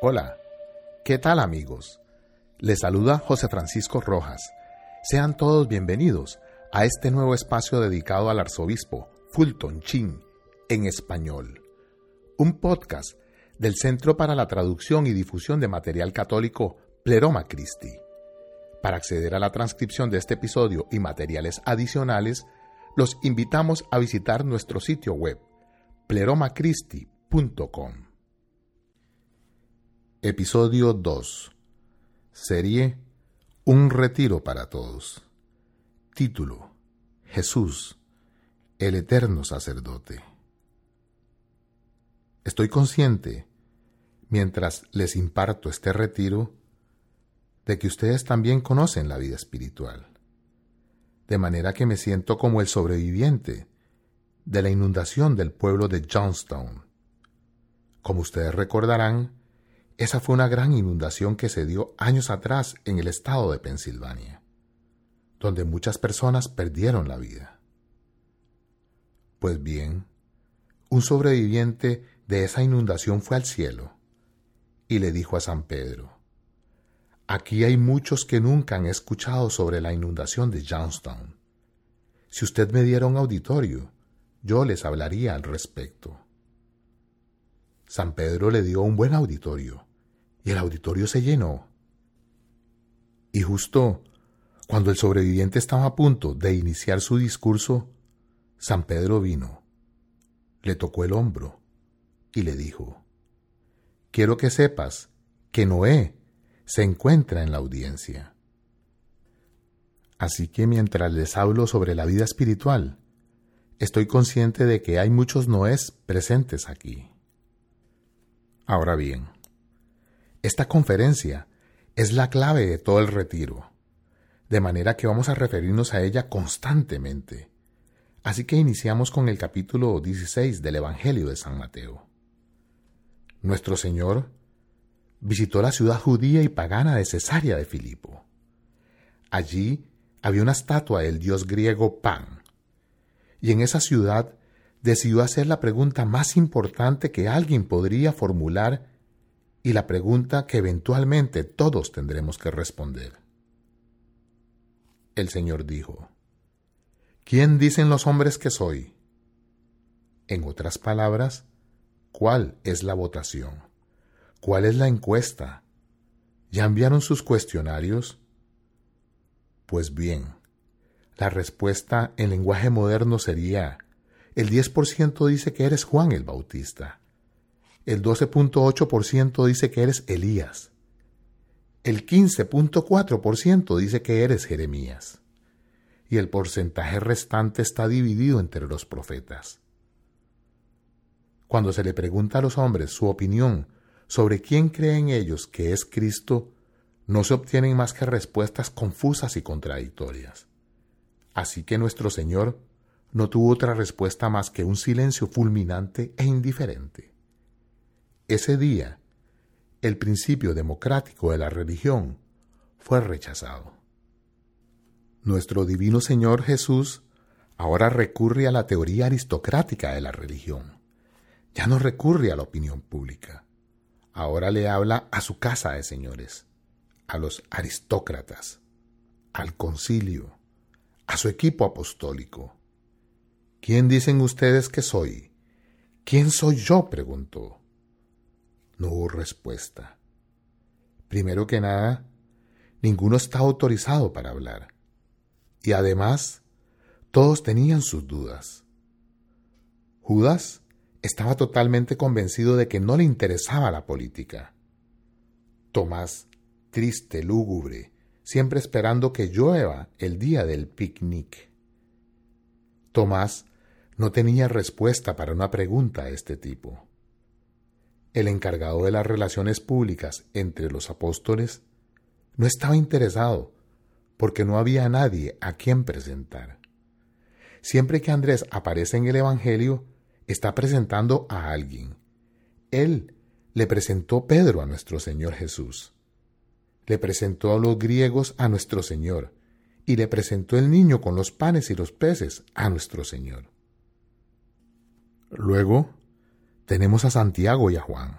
Hola, ¿qué tal amigos? Les saluda José Francisco Rojas. Sean todos bienvenidos a este nuevo espacio dedicado al arzobispo Fulton Chin en español. Un podcast del Centro para la Traducción y Difusión de Material Católico Pleroma Christi. Para acceder a la transcripción de este episodio y materiales adicionales, los invitamos a visitar nuestro sitio web pleromacristi.com. Episodio 2. Serie Un retiro para todos. Título. Jesús, el eterno sacerdote. Estoy consciente, mientras les imparto este retiro, de que ustedes también conocen la vida espiritual. De manera que me siento como el sobreviviente de la inundación del pueblo de Johnstown. Como ustedes recordarán, esa fue una gran inundación que se dio años atrás en el estado de Pensilvania, donde muchas personas perdieron la vida. Pues bien, un sobreviviente de esa inundación fue al cielo y le dijo a San Pedro, Aquí hay muchos que nunca han escuchado sobre la inundación de Johnstown. Si usted me diera un auditorio, yo les hablaría al respecto. San Pedro le dio un buen auditorio el auditorio se llenó. Y justo cuando el sobreviviente estaba a punto de iniciar su discurso, San Pedro vino, le tocó el hombro y le dijo, Quiero que sepas que Noé se encuentra en la audiencia. Así que mientras les hablo sobre la vida espiritual, estoy consciente de que hay muchos Noés presentes aquí. Ahora bien, esta conferencia es la clave de todo el retiro, de manera que vamos a referirnos a ella constantemente. Así que iniciamos con el capítulo 16 del Evangelio de San Mateo. Nuestro Señor visitó la ciudad judía y pagana de Cesarea de Filipo. Allí había una estatua del dios griego Pan, y en esa ciudad decidió hacer la pregunta más importante que alguien podría formular y la pregunta que eventualmente todos tendremos que responder. El Señor dijo, ¿quién dicen los hombres que soy? En otras palabras, ¿cuál es la votación? ¿Cuál es la encuesta? ¿Ya enviaron sus cuestionarios? Pues bien, la respuesta en lenguaje moderno sería, el 10% dice que eres Juan el Bautista, el 12.8% dice que eres Elías. El 15.4% dice que eres Jeremías. Y el porcentaje restante está dividido entre los profetas. Cuando se le pregunta a los hombres su opinión sobre quién creen ellos que es Cristo, no se obtienen más que respuestas confusas y contradictorias. Así que nuestro Señor no tuvo otra respuesta más que un silencio fulminante e indiferente. Ese día, el principio democrático de la religión fue rechazado. Nuestro divino Señor Jesús ahora recurre a la teoría aristocrática de la religión. Ya no recurre a la opinión pública. Ahora le habla a su casa de señores, a los aristócratas, al concilio, a su equipo apostólico. ¿Quién dicen ustedes que soy? ¿Quién soy yo? preguntó. No hubo respuesta. Primero que nada, ninguno está autorizado para hablar. Y además, todos tenían sus dudas. Judas estaba totalmente convencido de que no le interesaba la política. Tomás, triste, lúgubre, siempre esperando que llueva el día del picnic. Tomás no tenía respuesta para una pregunta de este tipo el encargado de las relaciones públicas entre los apóstoles, no estaba interesado porque no había nadie a quien presentar. Siempre que Andrés aparece en el Evangelio, está presentando a alguien. Él le presentó Pedro a nuestro Señor Jesús. Le presentó a los griegos a nuestro Señor y le presentó el niño con los panes y los peces a nuestro Señor. Luego tenemos a Santiago y a Juan,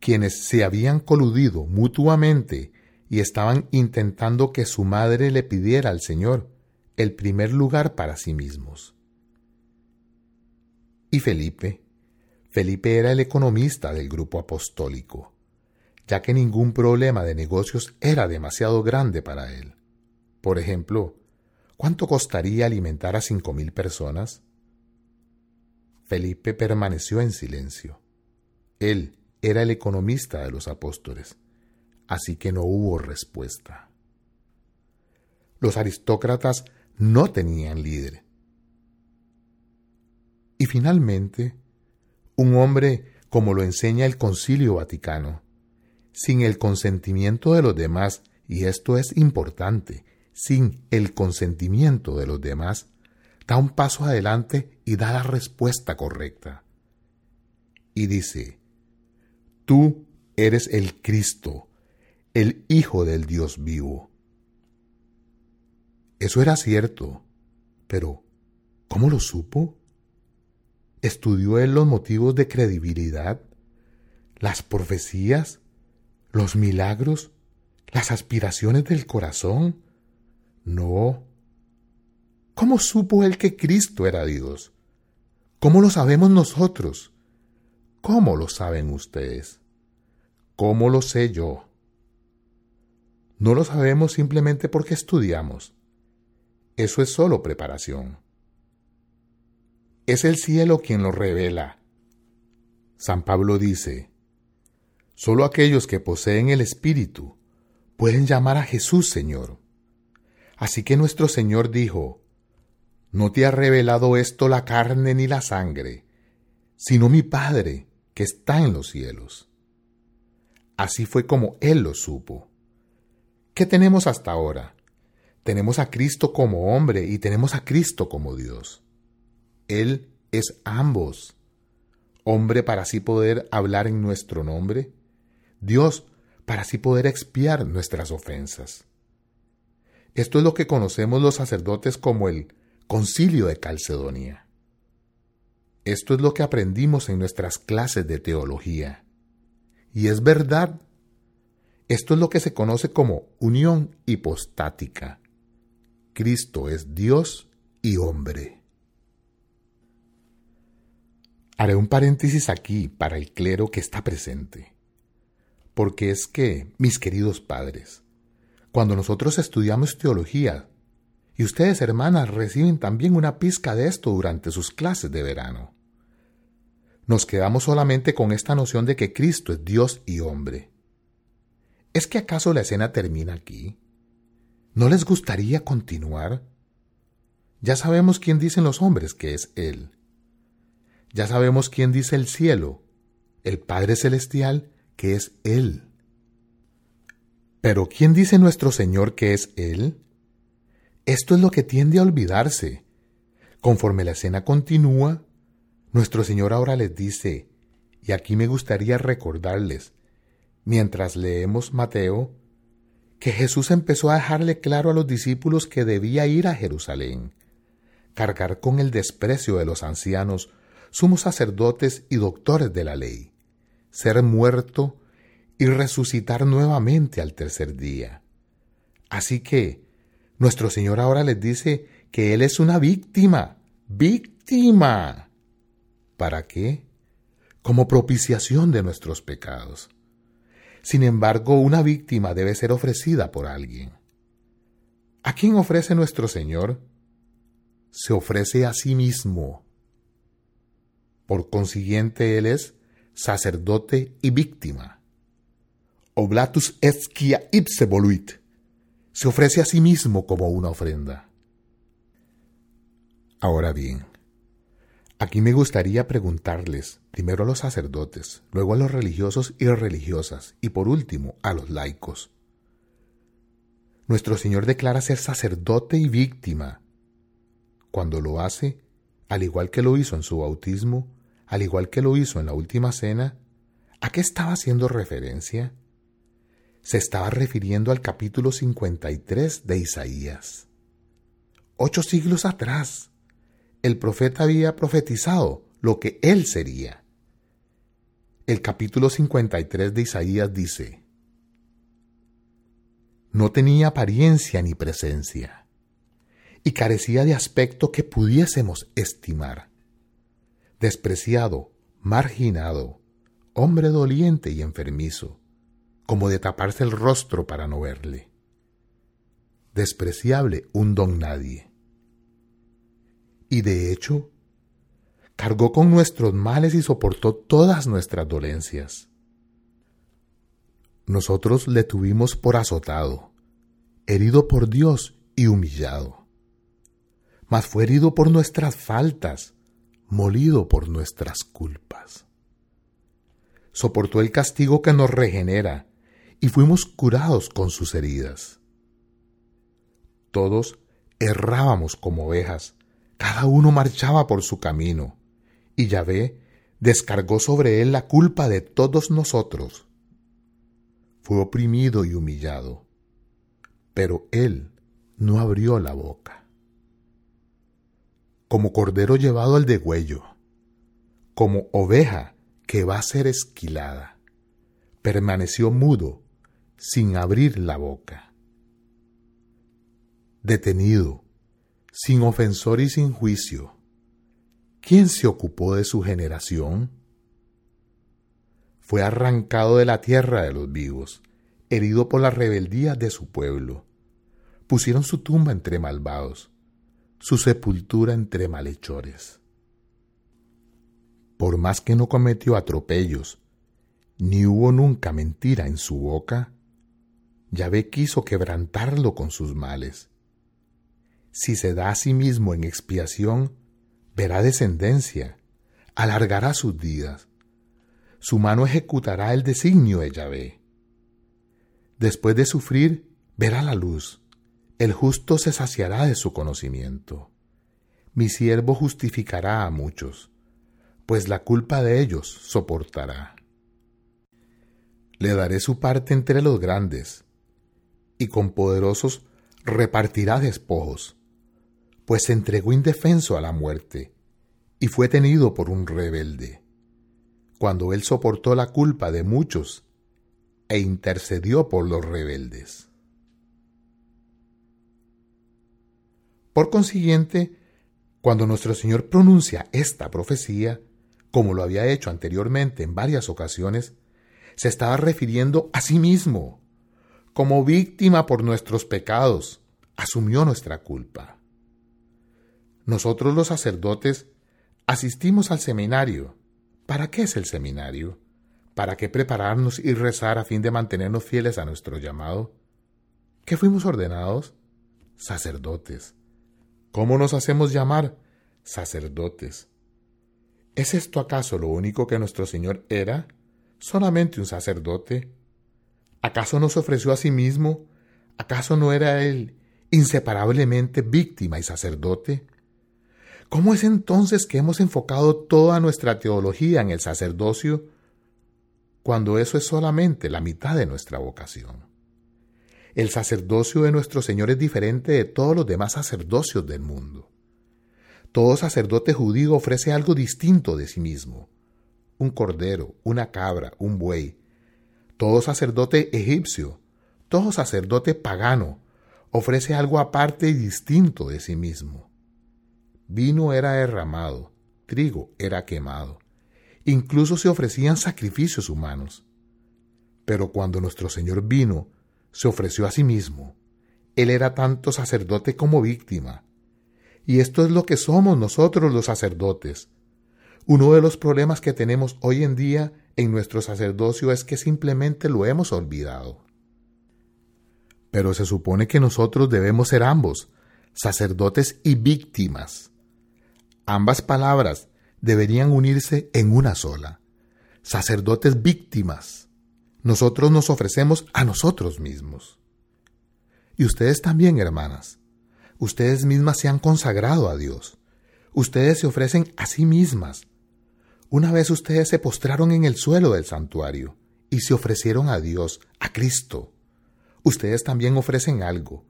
quienes se habían coludido mutuamente y estaban intentando que su madre le pidiera al Señor el primer lugar para sí mismos. Y Felipe, Felipe era el economista del grupo apostólico, ya que ningún problema de negocios era demasiado grande para él. Por ejemplo, ¿cuánto costaría alimentar a cinco mil personas? Felipe permaneció en silencio. Él era el economista de los apóstoles, así que no hubo respuesta. Los aristócratas no tenían líder. Y finalmente, un hombre, como lo enseña el Concilio Vaticano, sin el consentimiento de los demás, y esto es importante, sin el consentimiento de los demás, da un paso adelante y da la respuesta correcta. Y dice, Tú eres el Cristo, el Hijo del Dios vivo. Eso era cierto, pero ¿cómo lo supo? ¿Estudió él los motivos de credibilidad, las profecías, los milagros, las aspiraciones del corazón? No. ¿Cómo supo él que Cristo era Dios? ¿Cómo lo sabemos nosotros? ¿Cómo lo saben ustedes? ¿Cómo lo sé yo? No lo sabemos simplemente porque estudiamos. Eso es solo preparación. Es el cielo quien lo revela. San Pablo dice, Solo aquellos que poseen el Espíritu pueden llamar a Jesús Señor. Así que nuestro Señor dijo, No te ha revelado esto la carne ni la sangre, sino mi Padre que está en los cielos. Así fue como Él lo supo. ¿Qué tenemos hasta ahora? Tenemos a Cristo como hombre y tenemos a Cristo como Dios. Él es ambos. Hombre para así poder hablar en nuestro nombre. Dios para así poder expiar nuestras ofensas. Esto es lo que conocemos los sacerdotes como el concilio de Calcedonia. Esto es lo que aprendimos en nuestras clases de teología. Y es verdad. Esto es lo que se conoce como unión hipostática. Cristo es Dios y hombre. Haré un paréntesis aquí para el clero que está presente. Porque es que, mis queridos padres, cuando nosotros estudiamos teología, y ustedes hermanas reciben también una pizca de esto durante sus clases de verano, nos quedamos solamente con esta noción de que Cristo es Dios y hombre. ¿Es que acaso la escena termina aquí? ¿No les gustaría continuar? Ya sabemos quién dicen los hombres que es Él. Ya sabemos quién dice el cielo, el Padre Celestial, que es Él. Pero ¿quién dice nuestro Señor que es Él? Esto es lo que tiende a olvidarse. Conforme la escena continúa, nuestro Señor ahora les dice, y aquí me gustaría recordarles, mientras leemos Mateo, que Jesús empezó a dejarle claro a los discípulos que debía ir a Jerusalén, cargar con el desprecio de los ancianos, sumos sacerdotes y doctores de la ley, ser muerto y resucitar nuevamente al tercer día. Así que nuestro Señor ahora les dice que Él es una víctima, víctima. ¿Para qué? Como propiciación de nuestros pecados. Sin embargo, una víctima debe ser ofrecida por alguien. ¿A quién ofrece nuestro Señor? Se ofrece a sí mismo. Por consiguiente, Él es sacerdote y víctima. Oblatus esquia ipse voluit. Se ofrece a sí mismo como una ofrenda. Ahora bien, Aquí me gustaría preguntarles, primero a los sacerdotes, luego a los religiosos y religiosas, y por último a los laicos. Nuestro Señor declara ser sacerdote y víctima. Cuando lo hace, al igual que lo hizo en su bautismo, al igual que lo hizo en la última cena, ¿a qué estaba haciendo referencia? Se estaba refiriendo al capítulo 53 de Isaías. Ocho siglos atrás el profeta había profetizado lo que él sería. el capítulo 53 de Isaías dice, No tenía apariencia ni presencia, y carecía de aspecto que pudiésemos estimar. Despreciado, marginado, hombre doliente y enfermizo, como de taparse el rostro para no verle. Despreciable un don nadie. Y de hecho, cargó con nuestros males y soportó todas nuestras dolencias. Nosotros le tuvimos por azotado, herido por Dios y humillado. Mas fue herido por nuestras faltas, molido por nuestras culpas. Soportó el castigo que nos regenera y fuimos curados con sus heridas. Todos errábamos como ovejas, cada uno marchaba por su camino y Yahvé descargó sobre él la culpa de todos nosotros. Fue oprimido y humillado, pero él no abrió la boca. Como cordero llevado al degüello, como oveja que va a ser esquilada, permaneció mudo sin abrir la boca. Detenido, sin ofensor y sin juicio, ¿Quién se ocupó de su generación? Fue arrancado de la tierra de los vivos, herido por la rebeldía de su pueblo. Pusieron su tumba entre malvados, su sepultura entre malhechores. Por más que no cometió atropellos, ni hubo nunca mentira en su boca, Yahvé quiso quebrantarlo con sus males. Si se da a sí mismo en expiación, verá descendencia, alargará sus días, su mano ejecutará el designio de Yahvé. Después de sufrir, verá la luz, el justo se saciará de su conocimiento. Mi siervo justificará a muchos, pues la culpa de ellos soportará. Le daré su parte entre los grandes, y con poderosos repartirá despojos pues se entregó indefenso a la muerte y fue tenido por un rebelde. Cuando él soportó la culpa de muchos e intercedió por los rebeldes. Por consiguiente, cuando nuestro Señor pronuncia esta profecía, como lo había hecho anteriormente en varias ocasiones, se estaba refiriendo a sí mismo. Como víctima por nuestros pecados, asumió nuestra culpa. Nosotros los sacerdotes asistimos al seminario. ¿Para qué es el seminario? ¿Para qué prepararnos y rezar a fin de mantenernos fieles a nuestro llamado? ¿Qué fuimos ordenados? Sacerdotes. ¿Cómo nos hacemos llamar? Sacerdotes. ¿Es esto acaso lo único que nuestro Señor era? ¿Solamente un sacerdote? ¿Acaso nos ofreció a sí mismo? ¿Acaso no era Él inseparablemente víctima y sacerdote? ¿Cómo es entonces que hemos enfocado toda nuestra teología en el sacerdocio cuando eso es solamente la mitad de nuestra vocación? El sacerdocio de nuestro Señor es diferente de todos los demás sacerdocios del mundo. Todo sacerdote judío ofrece algo distinto de sí mismo. Un cordero, una cabra, un buey. Todo sacerdote egipcio, todo sacerdote pagano, ofrece algo aparte y distinto de sí mismo. Vino era derramado, trigo era quemado. Incluso se ofrecían sacrificios humanos. Pero cuando nuestro Señor vino, se ofreció a sí mismo. Él era tanto sacerdote como víctima. Y esto es lo que somos nosotros los sacerdotes. Uno de los problemas que tenemos hoy en día en nuestro sacerdocio es que simplemente lo hemos olvidado. Pero se supone que nosotros debemos ser ambos, sacerdotes y víctimas. Ambas palabras deberían unirse en una sola. Sacerdotes víctimas. Nosotros nos ofrecemos a nosotros mismos. Y ustedes también, hermanas. Ustedes mismas se han consagrado a Dios. Ustedes se ofrecen a sí mismas. Una vez ustedes se postraron en el suelo del santuario y se ofrecieron a Dios, a Cristo. Ustedes también ofrecen algo,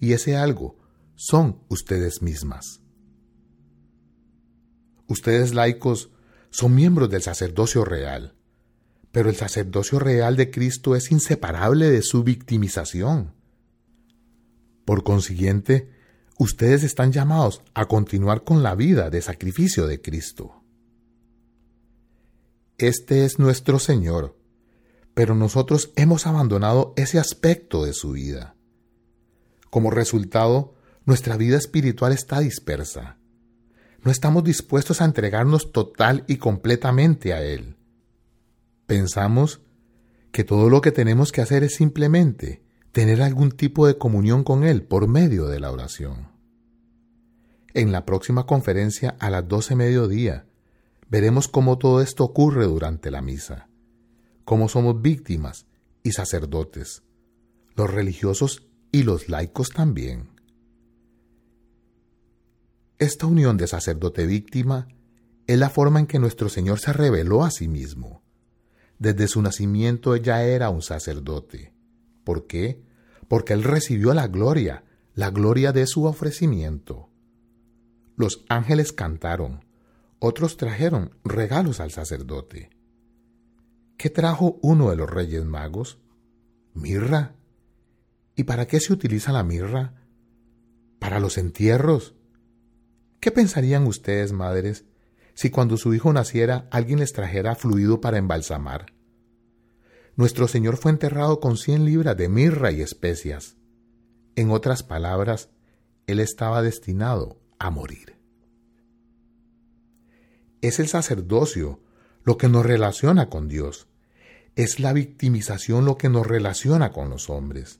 y ese algo son ustedes mismas. Ustedes laicos son miembros del sacerdocio real. Pero el sacerdocio real de Cristo es inseparable de su victimización. Por consiguiente, ustedes están llamados a continuar con la vida de sacrificio de Cristo. Este es nuestro Señor, pero nosotros hemos abandonado ese aspecto de su vida. Como resultado, nuestra vida espiritual está dispersa. No estamos dispuestos a entregarnos total y completamente a Él. Pensamos que todo lo que tenemos que hacer es simplemente tener algún tipo de comunión con Él por medio de la oración. En la próxima conferencia a las doce mediodía veremos cómo todo esto ocurre durante la misa, cómo somos víctimas y sacerdotes, los religiosos y los laicos también. Esta unión de sacerdote-víctima es la forma en que nuestro Señor se reveló a sí mismo. Desde su nacimiento ella era un sacerdote. ¿Por qué? Porque Él recibió la gloria, la gloria de su ofrecimiento. Los ángeles cantaron, otros trajeron regalos al sacerdote. ¿Qué trajo uno de los reyes magos? Mirra. ¿Y para qué se utiliza la mirra? Para los entierros. ¿Qué pensarían ustedes, madres, si cuando su hijo naciera alguien les trajera fluido para embalsamar? Nuestro Señor fue enterrado con cien libras de mirra y especias. En otras palabras, Él estaba destinado a morir. Es el sacerdocio lo que nos relaciona con Dios. Es la victimización lo que nos relaciona con los hombres.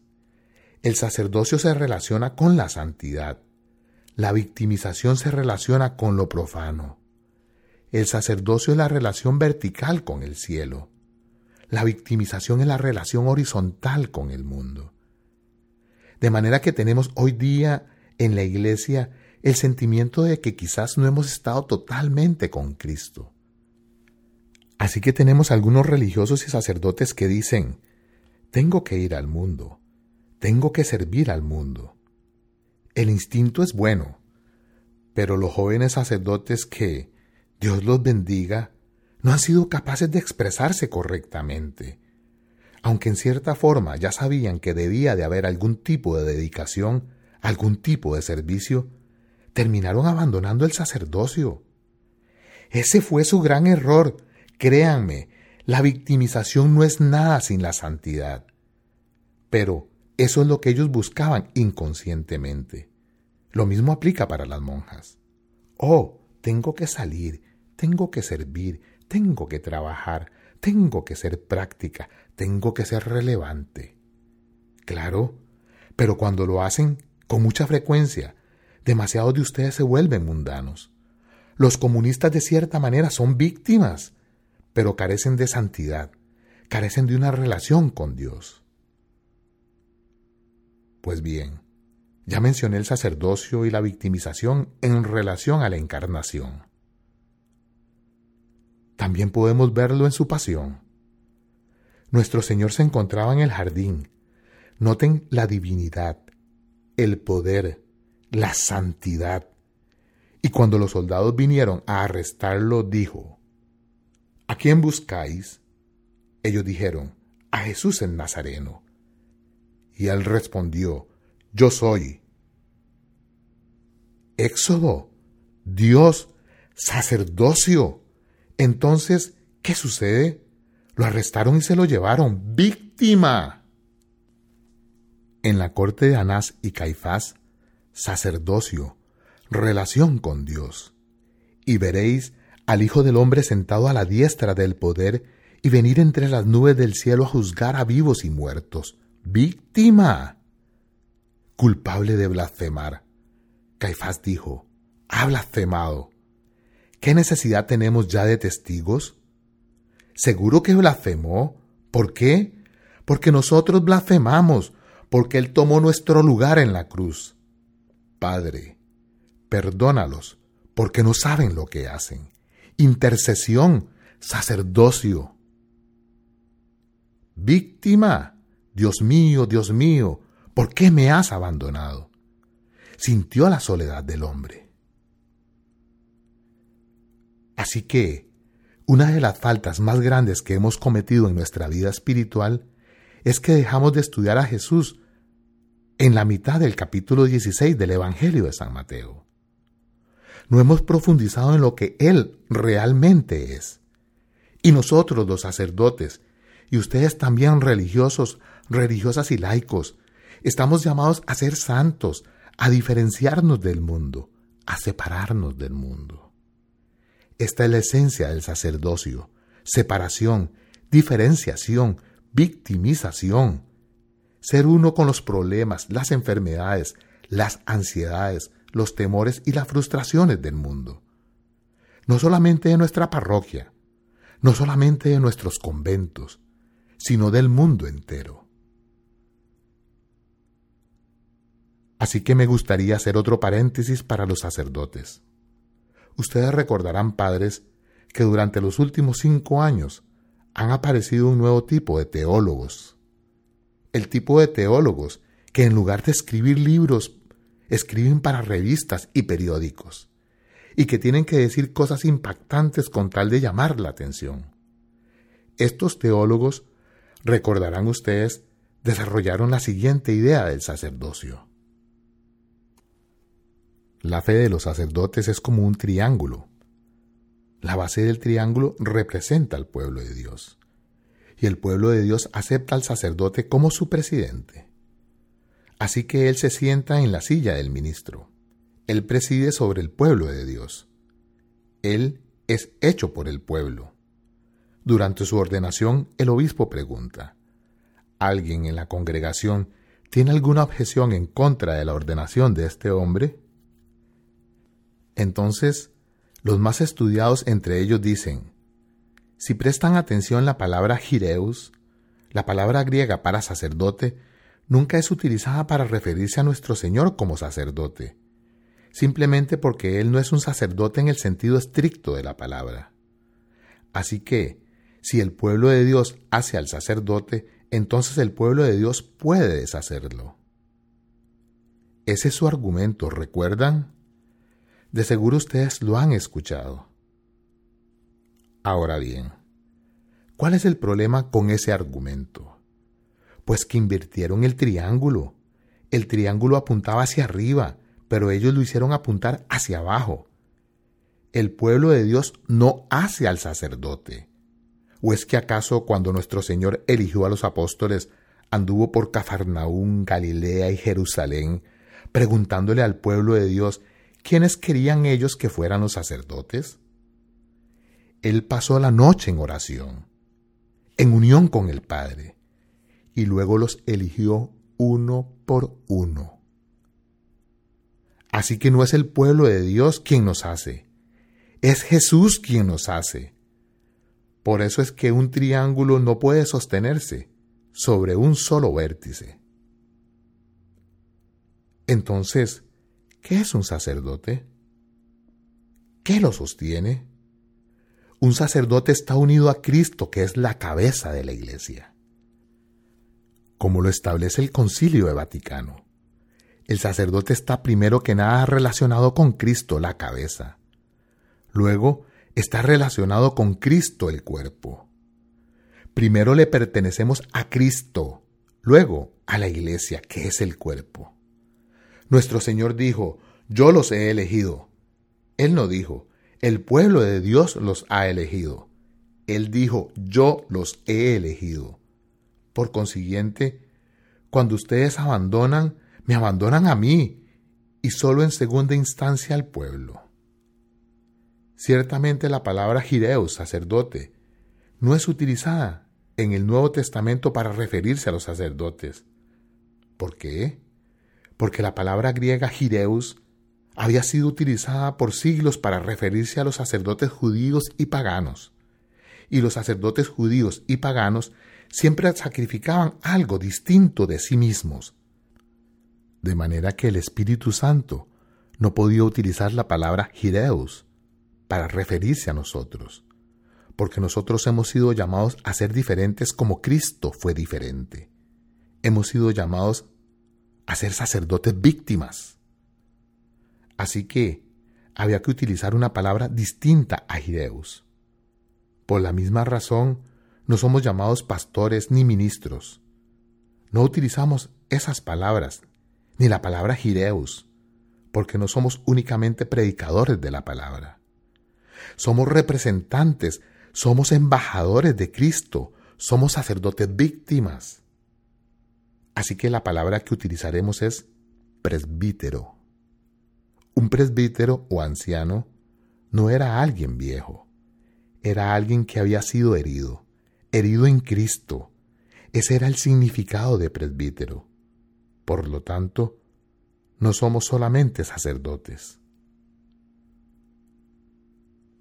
El sacerdocio se relaciona con la santidad. La victimización se relaciona con lo profano. El sacerdocio es la relación vertical con el cielo. La victimización es la relación horizontal con el mundo. De manera que tenemos hoy día en la iglesia el sentimiento de que quizás no hemos estado totalmente con Cristo. Así que tenemos algunos religiosos y sacerdotes que dicen, tengo que ir al mundo, tengo que servir al mundo. El instinto es bueno, pero los jóvenes sacerdotes que, Dios los bendiga, no han sido capaces de expresarse correctamente. Aunque en cierta forma ya sabían que debía de haber algún tipo de dedicación, algún tipo de servicio, terminaron abandonando el sacerdocio. Ese fue su gran error. Créanme, la victimización no es nada sin la santidad. Pero eso es lo que ellos buscaban inconscientemente. Lo mismo aplica para las monjas. Oh, tengo que salir, tengo que servir, tengo que trabajar, tengo que ser práctica, tengo que ser relevante. Claro, pero cuando lo hacen con mucha frecuencia, demasiados de ustedes se vuelven mundanos. Los comunistas de cierta manera son víctimas, pero carecen de santidad, carecen de una relación con Dios. Pues bien, ya mencioné el sacerdocio y la victimización en relación a la encarnación. También podemos verlo en su pasión. Nuestro Señor se encontraba en el jardín. Noten la divinidad, el poder, la santidad. Y cuando los soldados vinieron a arrestarlo, dijo, ¿A quién buscáis? Ellos dijeron, a Jesús el Nazareno. Y él respondió, Yo soy. Éxodo, Dios, sacerdocio. Entonces, ¿qué sucede? Lo arrestaron y se lo llevaron, víctima. En la corte de Anás y Caifás, sacerdocio, relación con Dios. Y veréis al Hijo del Hombre sentado a la diestra del poder y venir entre las nubes del cielo a juzgar a vivos y muertos. Víctima. Culpable de blasfemar. Caifás dijo, ha blasfemado. ¿Qué necesidad tenemos ya de testigos? Seguro que blasfemó. ¿Por qué? Porque nosotros blasfemamos, porque Él tomó nuestro lugar en la cruz. Padre, perdónalos, porque no saben lo que hacen. Intercesión, sacerdocio. Víctima, Dios mío, Dios mío, ¿por qué me has abandonado? Sintió la soledad del hombre. Así que, Una de las faltas más grandes que hemos cometido en nuestra vida espiritual es que dejamos de estudiar a Jesús en la mitad del capítulo 16 del Evangelio de San Mateo. No hemos profundizado en lo que Él realmente es. Y nosotros los sacerdotes, y ustedes también religiosos, religiosas y laicos, estamos llamados a ser santos, a diferenciarnos del mundo, a separarnos del mundo. Esta es la esencia del sacerdocio, separación, diferenciación, victimización, ser uno con los problemas, las enfermedades, las ansiedades, los temores y las frustraciones del mundo. No solamente de nuestra parroquia, no solamente de nuestros conventos, sino del mundo entero. Así que me gustaría hacer otro paréntesis para los sacerdotes. Ustedes recordarán, padres, que durante los últimos cinco años han aparecido un nuevo tipo de teólogos el tipo de teólogos que en lugar de escribir libros, escriben para revistas y periódicos, y que tienen que decir cosas impactantes con tal de llamar la atención. Estos teólogos, recordarán ustedes, desarrollaron la siguiente idea del sacerdocio. La fe de los sacerdotes es como un triángulo. La base del triángulo representa al pueblo de Dios y el pueblo de Dios acepta al sacerdote como su presidente. Así que él se sienta en la silla del ministro. Él preside sobre el pueblo de Dios. Él es hecho por el pueblo. Durante su ordenación, el obispo pregunta, ¿alguien en la congregación tiene alguna objeción en contra de la ordenación de este hombre? Entonces, los más estudiados entre ellos dicen, si prestan atención la palabra gireus, la palabra griega para sacerdote, nunca es utilizada para referirse a nuestro Señor como sacerdote, simplemente porque Él no es un sacerdote en el sentido estricto de la palabra. Así que, si el pueblo de Dios hace al sacerdote, entonces el pueblo de Dios puede deshacerlo. Ese es su argumento, ¿recuerdan? De seguro ustedes lo han escuchado. Ahora bien, ¿cuál es el problema con ese argumento? Pues que invirtieron el triángulo. El triángulo apuntaba hacia arriba, pero ellos lo hicieron apuntar hacia abajo. El pueblo de Dios no hace al sacerdote. ¿O es que acaso cuando nuestro Señor eligió a los apóstoles, anduvo por Cafarnaún, Galilea y Jerusalén, preguntándole al pueblo de Dios quiénes querían ellos que fueran los sacerdotes? Él pasó la noche en oración, en unión con el Padre, y luego los eligió uno por uno. Así que no es el pueblo de Dios quien nos hace, es Jesús quien nos hace. Por eso es que un triángulo no puede sostenerse sobre un solo vértice. Entonces, ¿qué es un sacerdote? ¿Qué lo sostiene? Un sacerdote está unido a Cristo, que es la cabeza de la Iglesia. Como lo establece el Concilio de Vaticano, el sacerdote está primero que nada relacionado con Cristo, la cabeza. Luego está relacionado con Cristo, el cuerpo. Primero le pertenecemos a Cristo, luego a la Iglesia, que es el cuerpo. Nuestro Señor dijo, yo los he elegido. Él no dijo, el pueblo de Dios los ha elegido. Él dijo, yo los he elegido. Por consiguiente, cuando ustedes abandonan, me abandonan a mí y solo en segunda instancia al pueblo. Ciertamente la palabra gireos, sacerdote, no es utilizada en el Nuevo Testamento para referirse a los sacerdotes. ¿Por qué? Porque la palabra griega gireus había sido utilizada por siglos para referirse a los sacerdotes judíos y paganos. Y los sacerdotes judíos y paganos siempre sacrificaban algo distinto de sí mismos. De manera que el Espíritu Santo no podía utilizar la palabra gireus para referirse a nosotros, porque nosotros hemos sido llamados a ser diferentes como Cristo fue diferente. Hemos sido llamados a ser sacerdotes víctimas Así que había que utilizar una palabra distinta a Gideus. Por la misma razón, no somos llamados pastores ni ministros. No utilizamos esas palabras, ni la palabra gireus, porque no somos únicamente predicadores de la palabra. Somos representantes, somos embajadores de Cristo, somos sacerdotes víctimas. Así que la palabra que utilizaremos es presbítero. Un presbítero o anciano no era alguien viejo, era alguien que había sido herido, herido en Cristo. Ese era el significado de presbítero. Por lo tanto, no somos solamente sacerdotes.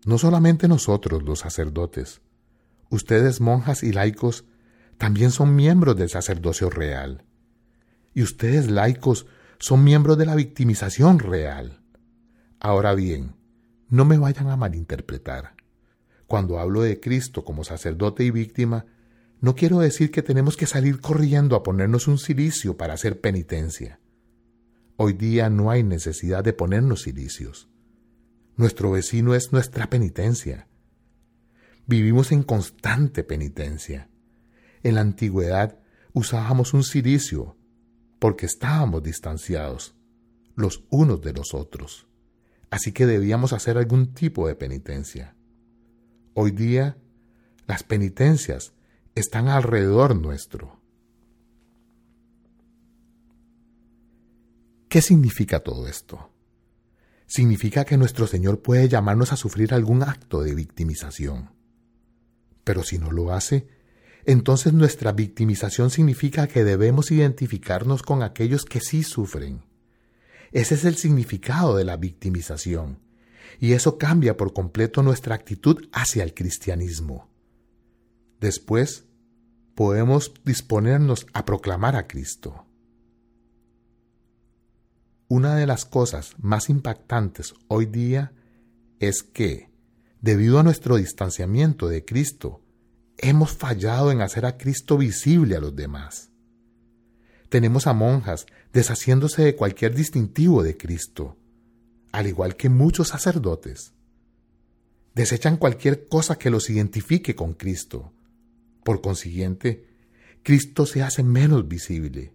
No solamente nosotros los sacerdotes, ustedes monjas y laicos también son miembros del sacerdocio real. Y ustedes laicos son miembros de la victimización real. Ahora bien, no me vayan a malinterpretar. Cuando hablo de Cristo como sacerdote y víctima, no quiero decir que tenemos que salir corriendo a ponernos un cilicio para hacer penitencia. Hoy día no hay necesidad de ponernos cilicios. Nuestro vecino es nuestra penitencia. Vivimos en constante penitencia. En la antigüedad usábamos un cilicio porque estábamos distanciados los unos de los otros. Así que debíamos hacer algún tipo de penitencia. Hoy día las penitencias están alrededor nuestro. ¿Qué significa todo esto? Significa que nuestro Señor puede llamarnos a sufrir algún acto de victimización. Pero si no lo hace, entonces nuestra victimización significa que debemos identificarnos con aquellos que sí sufren. Ese es el significado de la victimización, y eso cambia por completo nuestra actitud hacia el cristianismo. Después, podemos disponernos a proclamar a Cristo. Una de las cosas más impactantes hoy día es que, debido a nuestro distanciamiento de Cristo, hemos fallado en hacer a Cristo visible a los demás. Tenemos a monjas deshaciéndose de cualquier distintivo de Cristo, al igual que muchos sacerdotes. Desechan cualquier cosa que los identifique con Cristo. Por consiguiente, Cristo se hace menos visible.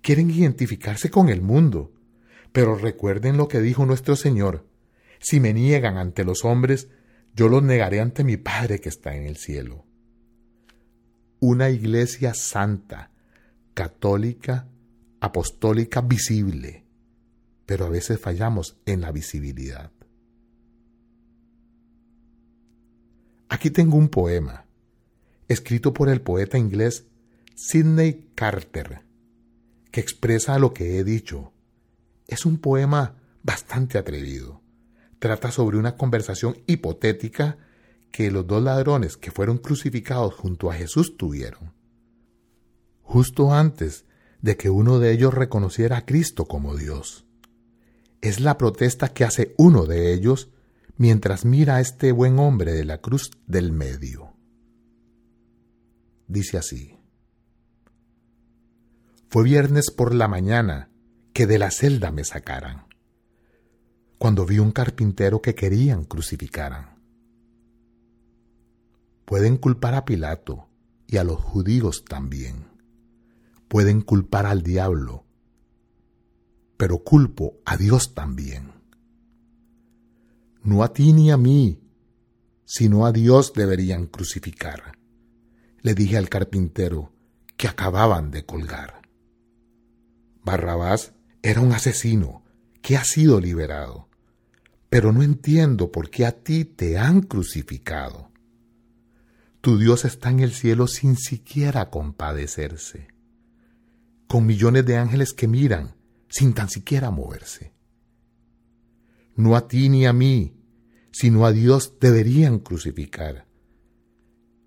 Quieren identificarse con el mundo, pero recuerden lo que dijo nuestro Señor. Si me niegan ante los hombres, yo los negaré ante mi Padre que está en el cielo. Una iglesia santa, católica, apostólica, visible, pero a veces fallamos en la visibilidad. Aquí tengo un poema, escrito por el poeta inglés Sidney Carter, que expresa lo que he dicho. Es un poema bastante atrevido trata sobre una conversación hipotética que los dos ladrones que fueron crucificados junto a Jesús tuvieron. Justo antes de que uno de ellos reconociera a Cristo como Dios. Es la protesta que hace uno de ellos mientras mira a este buen hombre de la cruz del medio. Dice así. Fue viernes por la mañana que de la celda me sacaran cuando vi un carpintero que querían crucificaran. Pueden culpar a Pilato y a los judíos también. Pueden culpar al diablo, pero culpo a Dios también. No a ti ni a mí, sino a Dios deberían crucificar, le dije al carpintero que acababan de colgar. Barrabás era un asesino que ha sido liberado pero no entiendo por qué a ti te han crucificado. Tu Dios está en el cielo sin siquiera compadecerse, con millones de ángeles que miran sin tan siquiera moverse. No a ti ni a mí, sino a Dios deberían crucificar.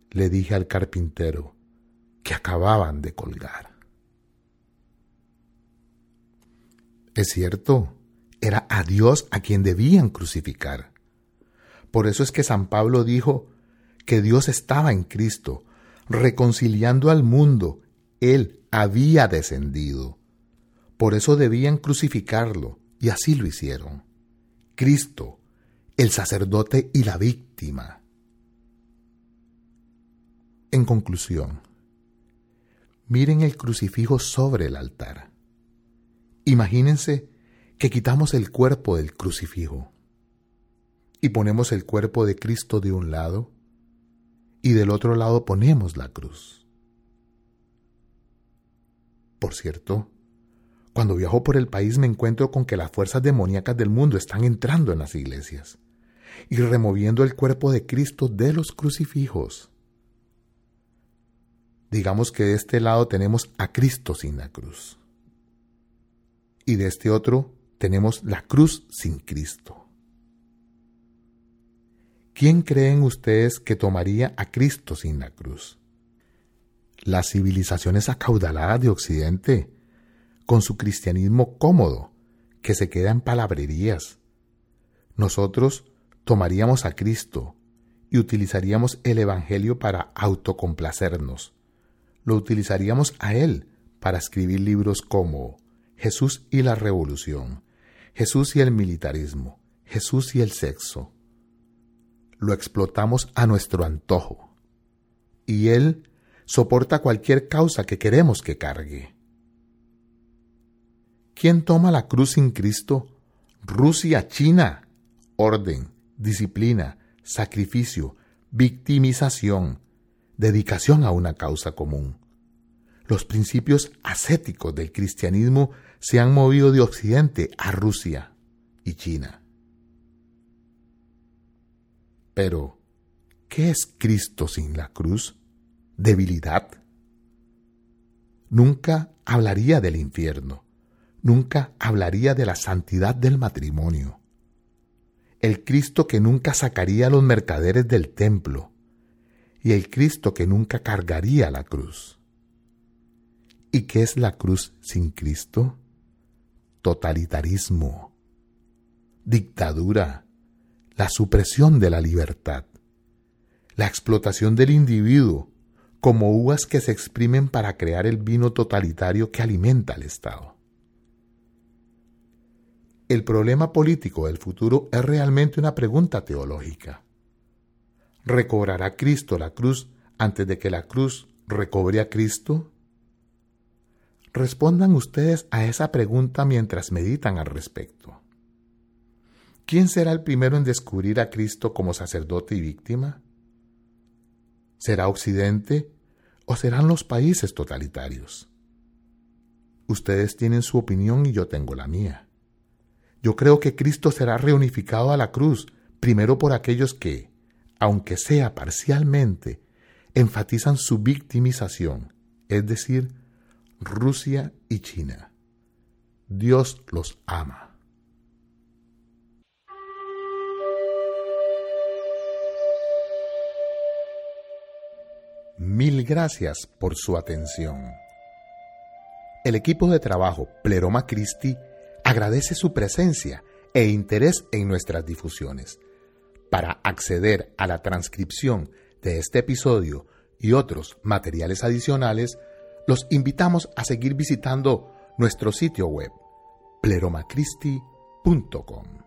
Le dije al carpintero que acababan de colgar. Es cierto, era a Dios a quien debían crucificar. Por eso es que San Pablo dijo que Dios estaba en Cristo, reconciliando al mundo. Él había descendido. Por eso debían crucificarlo, y así lo hicieron. Cristo, el sacerdote y la víctima. En conclusión, miren el crucifijo sobre el altar. Imagínense que quitamos el cuerpo del crucifijo y ponemos el cuerpo de Cristo de un lado y del otro lado ponemos la cruz. Por cierto, cuando viajo por el país me encuentro con que las fuerzas demoníacas del mundo están entrando en las iglesias y removiendo el cuerpo de Cristo de los crucifijos. Digamos que de este lado tenemos a Cristo sin la cruz. Y de este otro tenemos la cruz sin Cristo. ¿Quién creen ustedes que tomaría a Cristo sin la cruz? Las civilizaciones acaudaladas de Occidente, con su cristianismo cómodo, que se queda en palabrerías. Nosotros tomaríamos a Cristo y utilizaríamos el Evangelio para autocomplacernos lo utilizaríamos a él para escribir libros como Jesús y la Revolución, Jesús y el militarismo, Jesús y el sexo. Lo explotamos a nuestro antojo. Y él soporta cualquier causa que queremos que cargue. ¿Quién toma la cruz sin Cristo? Rusia, China. Orden, disciplina, sacrificio, victimización, dedicación a una causa común. Los principios ascéticos del cristianismo se han movido de Occidente a Rusia y China. Pero, ¿qué es Cristo sin la cruz? ¿Debilidad? Nunca hablaría del infierno, nunca hablaría de la santidad del matrimonio. El Cristo que nunca sacaría a los mercaderes del templo, y el Cristo que nunca cargaría la cruz. ¿Y qué es la cruz sin Cristo? Totalitarismo, dictadura, la supresión de la libertad, la explotación del individuo como uvas que se exprimen para crear el vino totalitario que alimenta al Estado. El problema político del futuro es realmente una pregunta teológica. ¿Recobrará Cristo la cruz antes de que la cruz recobre a Cristo? Respondan ustedes a esa pregunta mientras meditan al respecto. ¿Quién será el primero en descubrir a Cristo como sacerdote y víctima? ¿Será Occidente o serán los países totalitarios? Ustedes tienen su opinión y yo tengo la mía. Yo creo que Cristo será reunificado a la cruz, primero por aquellos que, aunque sea parcialmente, enfatizan su victimización, es decir, Rusia y China. Dios los ama. Mil gracias por su atención. El equipo de trabajo Pleroma Christi agradece su presencia e interés en nuestras difusiones. Para acceder a la transcripción de este episodio y otros materiales adicionales, los invitamos a seguir visitando nuestro sitio web pleromacristi.com.